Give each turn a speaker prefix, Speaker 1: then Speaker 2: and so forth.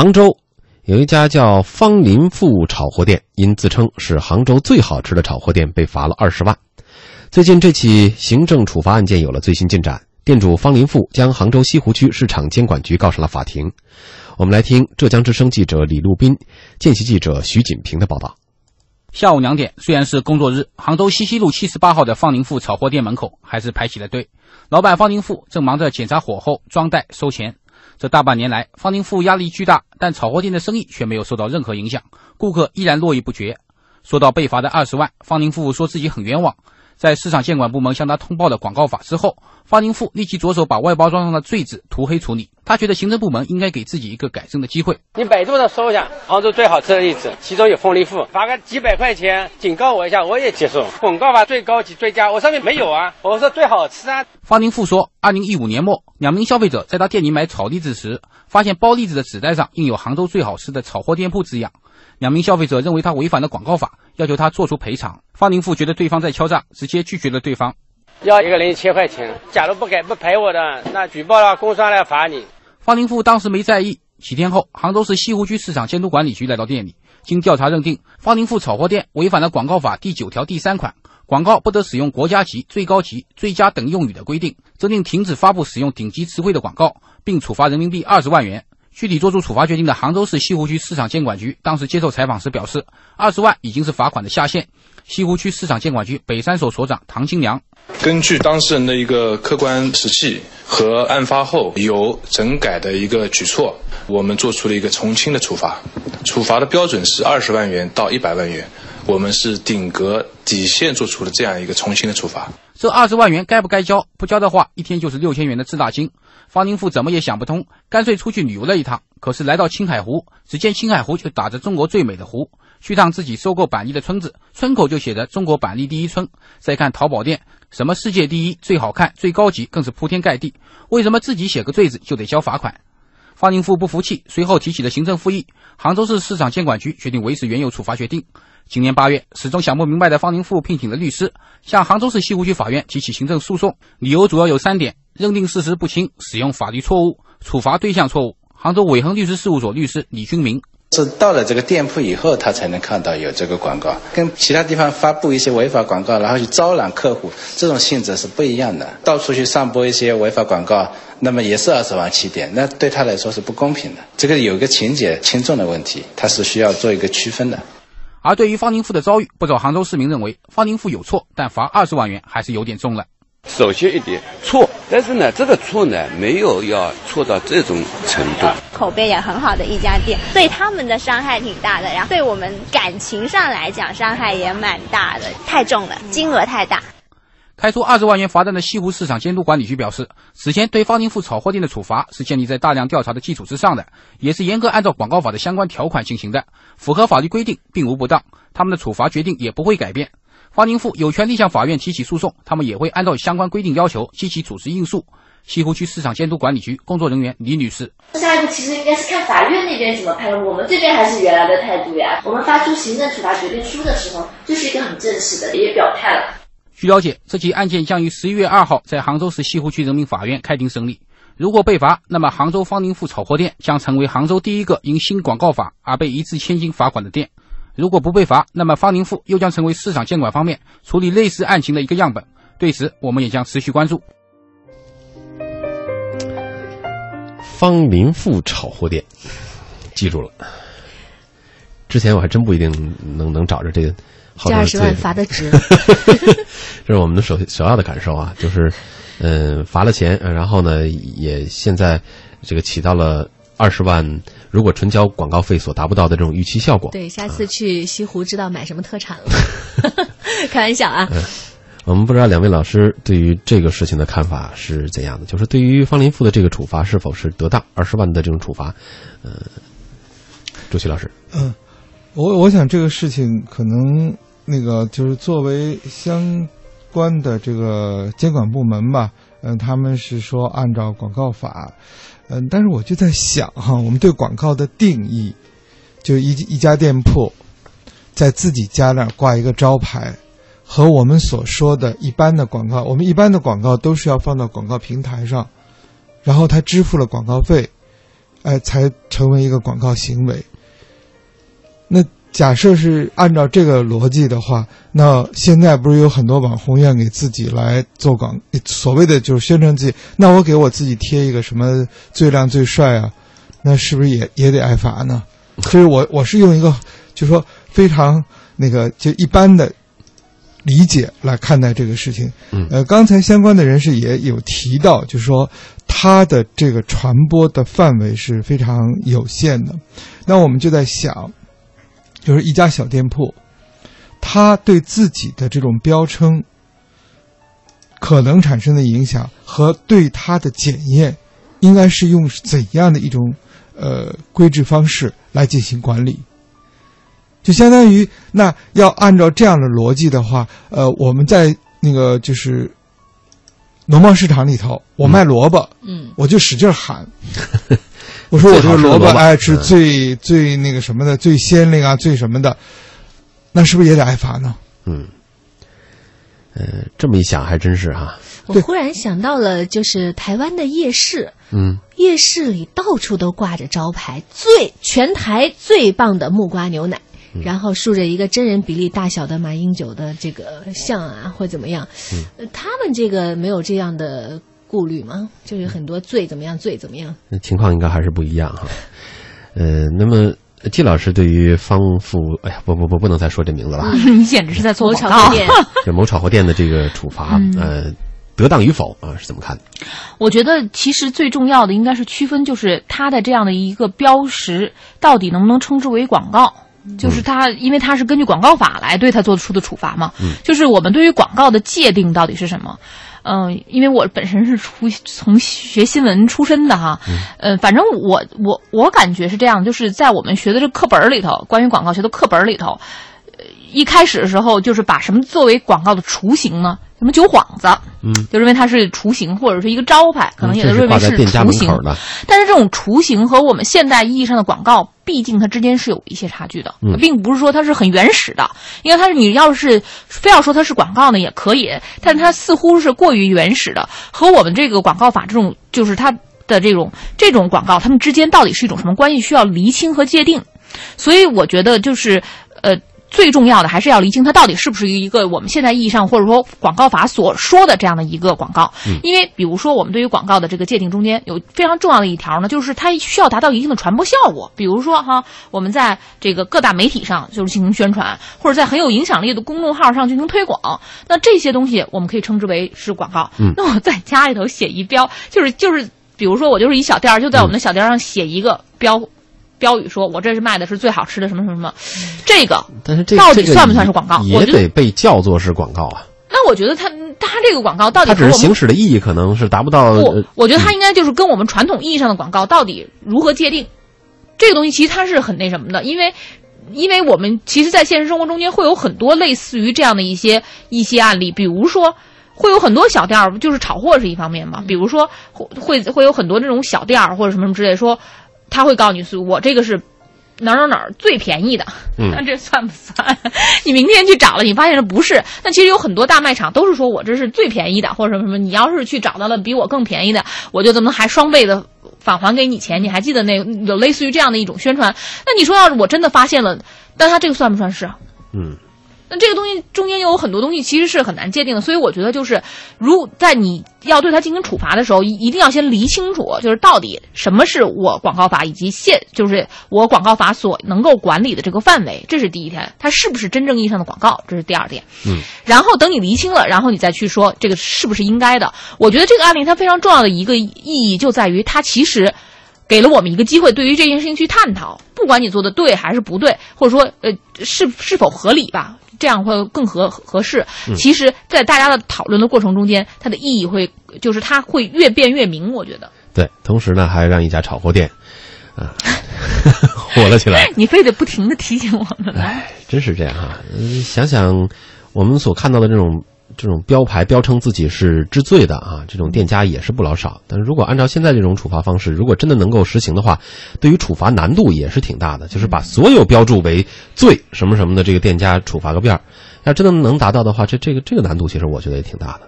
Speaker 1: 杭州有一家叫方林富炒货店，因自称是杭州最好吃的炒货店，被罚了二十万。最近这起行政处罚案件有了最新进展，店主方林富将杭州西湖区市场监管局告上了法庭。我们来听浙江之声记者李路斌、见习记者徐锦平的报道。
Speaker 2: 下午两点，虽然是工作日，杭州西溪路七十八号的方林富炒货店门口还是排起了队。老板方林富正忙着检查火候、装袋、收钱。这大半年来，方林富压力巨大，但炒货店的生意却没有受到任何影响，顾客依然络绎不绝。说到被罚的二十万，方林富说自己很冤枉。在市场监管部门向他通报了广告法之后，方林富立即着手把外包装上的“罪”字涂黑处理。他觉得行政部门应该给自己一个改正的机会。
Speaker 3: 你百度上搜一下杭州最好吃的栗子，其中有凤梨富，罚个几百块钱警告我一下，我也接受。广告法最高级、最佳，我上面没有啊，我说最好吃啊。
Speaker 2: 方林富说，二零一五年末，两名消费者在他店里买炒栗子时，发现包栗子的纸袋上印有“杭州最好吃的炒货店铺”字样。两名消费者认为他违反了广告法，要求他做出赔偿。方林富觉得对方在敲诈，直接拒绝了对方。
Speaker 3: 要一个人一千块钱，假如不给不赔我的，那举报了工商来罚你。
Speaker 2: 方林富当时没在意。几天后，杭州市西湖区市场监督管理局来到店里，经调查认定，方林富炒货店违反了广告法第九条第三款，广告不得使用国家级、最高级、最佳等用语的规定，责令停止发布使用顶级词汇的广告，并处罚人民币二十万元。具体做出处罚决定的杭州市西湖区市场监管局当时接受采访时表示，二十万已经是罚款的下限。西湖区市场监管局北三所所长唐金良，
Speaker 4: 根据当事人的一个客观实际和案发后有整改的一个举措，我们做出了一个从轻的处罚，处罚的标准是二十万元到一百万元，我们是顶格底线做出了这样一个重新的处罚。
Speaker 2: 这二十万元该不该交？不交的话，一天就是六千元的滞纳金。方宁富怎么也想不通，干脆出去旅游了一趟。可是来到青海湖，只见青海湖就打着“中国最美的湖”。去趟自己收购板栗的村子，村口就写着“中国板栗第一村”。再看淘宝店，什么世界第一、最好看、最高级，更是铺天盖地。为什么自己写个“罪”字就得交罚款？方宁富不服气，随后提起了行政复议。杭州市市场监管局决定维持原有处罚决定。今年八月，始终想不明白的方宁富聘请了律师，向杭州市西湖区法院提起行政诉讼，理由主要有三点。认定事实不清，使用法律错误，处罚对象错误。杭州伟恒律师事务所律师李军明
Speaker 5: 是到了这个店铺以后，他才能看到有这个广告，跟其他地方发布一些违法广告，然后去招揽客户，这种性质是不一样的。到处去散播一些违法广告，那么也是二十万起点，那对他来说是不公平的。这个有一个情节轻重的问题，他是需要做一个区分的。
Speaker 2: 而对于方宁富的遭遇，不少杭州市民认为方宁富有错，但罚二十万元还是有点重了。
Speaker 6: 首先一点错，但是呢，这个错呢没有要错到这种程度。
Speaker 7: 口碑也很好的一家店，对他们的伤害挺大的，然后对我们感情上来讲伤害也蛮大的，太重了，金额太大。
Speaker 2: 开出二十万元罚单的西湖市场监督管理局表示，此前对方宁富炒货店的处罚是建立在大量调查的基础之上的，也是严格按照广告法的相关条款进行的，符合法律规定，并无不当。他们的处罚决定也不会改变。方宁富有权利向法院提起诉讼，他们也会按照相关规定要求积极组织应诉。西湖区市场监督管理局工作人员李女士：
Speaker 8: 下一步其实应该是看法院那边怎么判，我们这边还是原来的态度呀。我们发出行政处罚决定书的时候，就是一个很正式的，也表态了。
Speaker 2: 据了解，这起案件将于十一月二号在杭州市西湖区人民法院开庭审理。如果被罚，那么杭州方林富炒货店将成为杭州第一个因新广告法而被一掷千金罚款的店。如果不被罚，那么方林富又将成为市场监管方面处理类似案情的一个样本。对此，我们也将持续关注。
Speaker 1: 方林富炒货店，记住了。之前我还真不一定能能找着这个。
Speaker 9: 这二十万罚的值。
Speaker 1: 这是我们的首首要的感受啊，就是，嗯，罚了钱，然后呢，也现在这个起到了二十万。如果纯交广告费所达不到的这种预期效果，
Speaker 9: 对，下次去西湖知道买什么特产了。开玩笑啊！
Speaker 1: 我们不知道两位老师对于这个事情的看法是怎样的，就是对于方林富的这个处罚是否是得当？二十万的这种处罚，呃，朱旭老师，
Speaker 10: 嗯，我我想这个事情可能那个就是作为相关的这个监管部门吧，嗯，他们是说按照广告法。嗯，但是我就在想哈，我们对广告的定义，就一一家店铺在自己家那儿挂一个招牌，和我们所说的一般的广告，我们一般的广告都是要放到广告平台上，然后他支付了广告费，哎，才成为一个广告行为。那假设是按照这个逻辑的话，那现在不是有很多网红愿给自己来做广，所谓的就是宣传自己，那我给我自己贴一个什么最靓最帅啊，那是不是也也得挨罚呢？就是我我是用一个就说非常那个就一般的理解来看待这个事情。
Speaker 1: 嗯
Speaker 10: 呃，刚才相关的人士也有提到，就是说它的这个传播的范围是非常有限的。那我们就在想，就是一家小店铺，它对自己的这种标称可能产生的影响和对它的检验，应该是用怎样的一种呃规制方式来进行管理？就相当于那要按照这样的逻辑的话，呃，我们在那个就是农贸市场里头，我卖萝卜，
Speaker 9: 嗯，
Speaker 10: 我就使劲喊，我说我这个萝卜
Speaker 1: 爱吃
Speaker 10: 最最那个什么的，最鲜灵啊，最什么的，那是不是也得挨罚呢？
Speaker 1: 嗯，呃，这么一想还真是哈，
Speaker 9: 我忽然想到了，就是台湾的夜市，
Speaker 1: 嗯，
Speaker 9: 夜市里到处都挂着招牌，最全台最棒的木瓜牛奶，
Speaker 1: 嗯。
Speaker 9: 然后竖着一个真人比例大小的马英九的这个像啊，或怎么样，
Speaker 1: 嗯。
Speaker 9: 呃他们这个没有这样的顾虑吗？就是很多罪怎么样，罪怎么样？
Speaker 1: 那情况应该还是不一样哈。呃，那么季老师对于方富，哎呀，不不不，不能再说这名字了，
Speaker 11: 你简直是在做
Speaker 9: 某
Speaker 11: 广告
Speaker 9: 炒饭。店，
Speaker 1: 这某炒货店的这个处罚，
Speaker 11: 嗯
Speaker 1: 呃，得当与否啊，是怎么看的？
Speaker 11: 我觉得其实最重要的应该是区分，就是它的这样的一个标识到底能不能称之为广告。就是它，因为它是根据广告法来对它做出的处罚嘛。
Speaker 1: 嗯
Speaker 11: 就是我们对于广告的界定到底是什么？嗯、因为我本身是出从学新闻出身的哈，嗯、反正我我我感觉是这样，就是在我们学的这课本里头，关于广告学的课本里头，呃一开始的时候就是把什么作为广告的雏形呢？什么酒幌子，
Speaker 1: 嗯，
Speaker 11: 就认为它是雏形或者是一个招牌，可能也都认为是雏形。但是这种雏形和我们现代意义上的广告，毕竟它之间是有一些差距的，
Speaker 1: 嗯
Speaker 11: 并不是说它是很原始的。因为它是你要是非要说它是广告呢，也可以，但它似乎是过于原始的，和我们这个广告法这种就是它的这种这种广告，它们之间到底是一种什么关系，需要厘清和界定。所以我觉得就是呃。最重要的还是要厘清它到底是不是一个我们现在意义上或者说广告法所说的这样的一个广告。
Speaker 1: 嗯
Speaker 11: 因为比如说我们对于广告的这个界定中间有非常重要的一条呢，就是它需要达到一定的传播效果。比如说哈，我们在这个各大媒体上就是进行宣传，或者在很有影响力的公众号上进行推广，那这些东西我们可以称之为是广告。
Speaker 1: 嗯
Speaker 11: 那我在家里头写一标，就是就是，比如说我就是一小店儿，就在我们的小店儿上写一个标。标语说：“我这是卖的是最好吃的什么什么什么，这个
Speaker 1: 但是这
Speaker 11: 到底算不算是广告我
Speaker 1: 也
Speaker 11: 觉得
Speaker 1: 得被叫做是广告啊。
Speaker 11: 那我觉得它它这个广告到底
Speaker 1: 它只是行使的意义可能是达不到。
Speaker 11: 不
Speaker 1: 呃，
Speaker 11: 我觉得它应该就是跟我们传统意义上的广告到底如何界定，这个东西其实它是很那什么的，因为。因为我们其实，在现实生活中间会有很多类似于这样的一些一些案例，比如说，会有很多小店儿，就是炒货是一方面嘛，比如说会会会有很多这种小店儿或者什么什么之类，说他会告诉你，我这个是哪儿哪儿哪儿最便宜的，
Speaker 1: 嗯
Speaker 11: 那这算不算？你明天去找了，你发现这不是。那其实有很多大卖场都是说我这是最便宜的，或者什么什么。你要是去找到了比我更便宜的，我就怎么还双倍的返还给你钱？你还记得那有类似于这样的一种宣传？那你说要是我真的发现了，但他这个算不算是？
Speaker 1: 嗯，
Speaker 11: 那这个东西中间又有很多东西其实是很难界定的，所以我觉得就是，如在你要对它进行处罚的时候，一一定要先理清楚，就是到底什么是我广告法以及现就是我广告法所能够管理的这个范围，这是第一点，它是不是真正意义上的广告，这是第二点。
Speaker 1: 嗯，
Speaker 11: 然后等你厘清了，然后你再去说这个是不是应该的。我觉得这个案例它非常重要的一个意义就在于它其实。给了我们一个机会，对于这件事情去探讨，不管你做的对还是不对，或者说呃是是否合理吧，这样会更合合适。
Speaker 1: 嗯
Speaker 11: 其实，在大家的讨论的过程中间，它的意义会就是它会越变越明。我觉得
Speaker 1: 对，同时呢，还让一家炒货店啊 火了起来。
Speaker 11: 你非得不停的提醒我们来。
Speaker 1: 哎，真是这样哈、嗯想想我们所看到的这种这种标牌标称自己是知罪的啊，这种店家也是不老少。但是如果按照现在这种处罚方式，如果真的能够实行的话，对于处罚难度也是挺大的。就是把所有标注为罪什么什么的这个店家处罚个遍儿，要真的能达到的话，这这个这个难度其实我觉得也挺大的。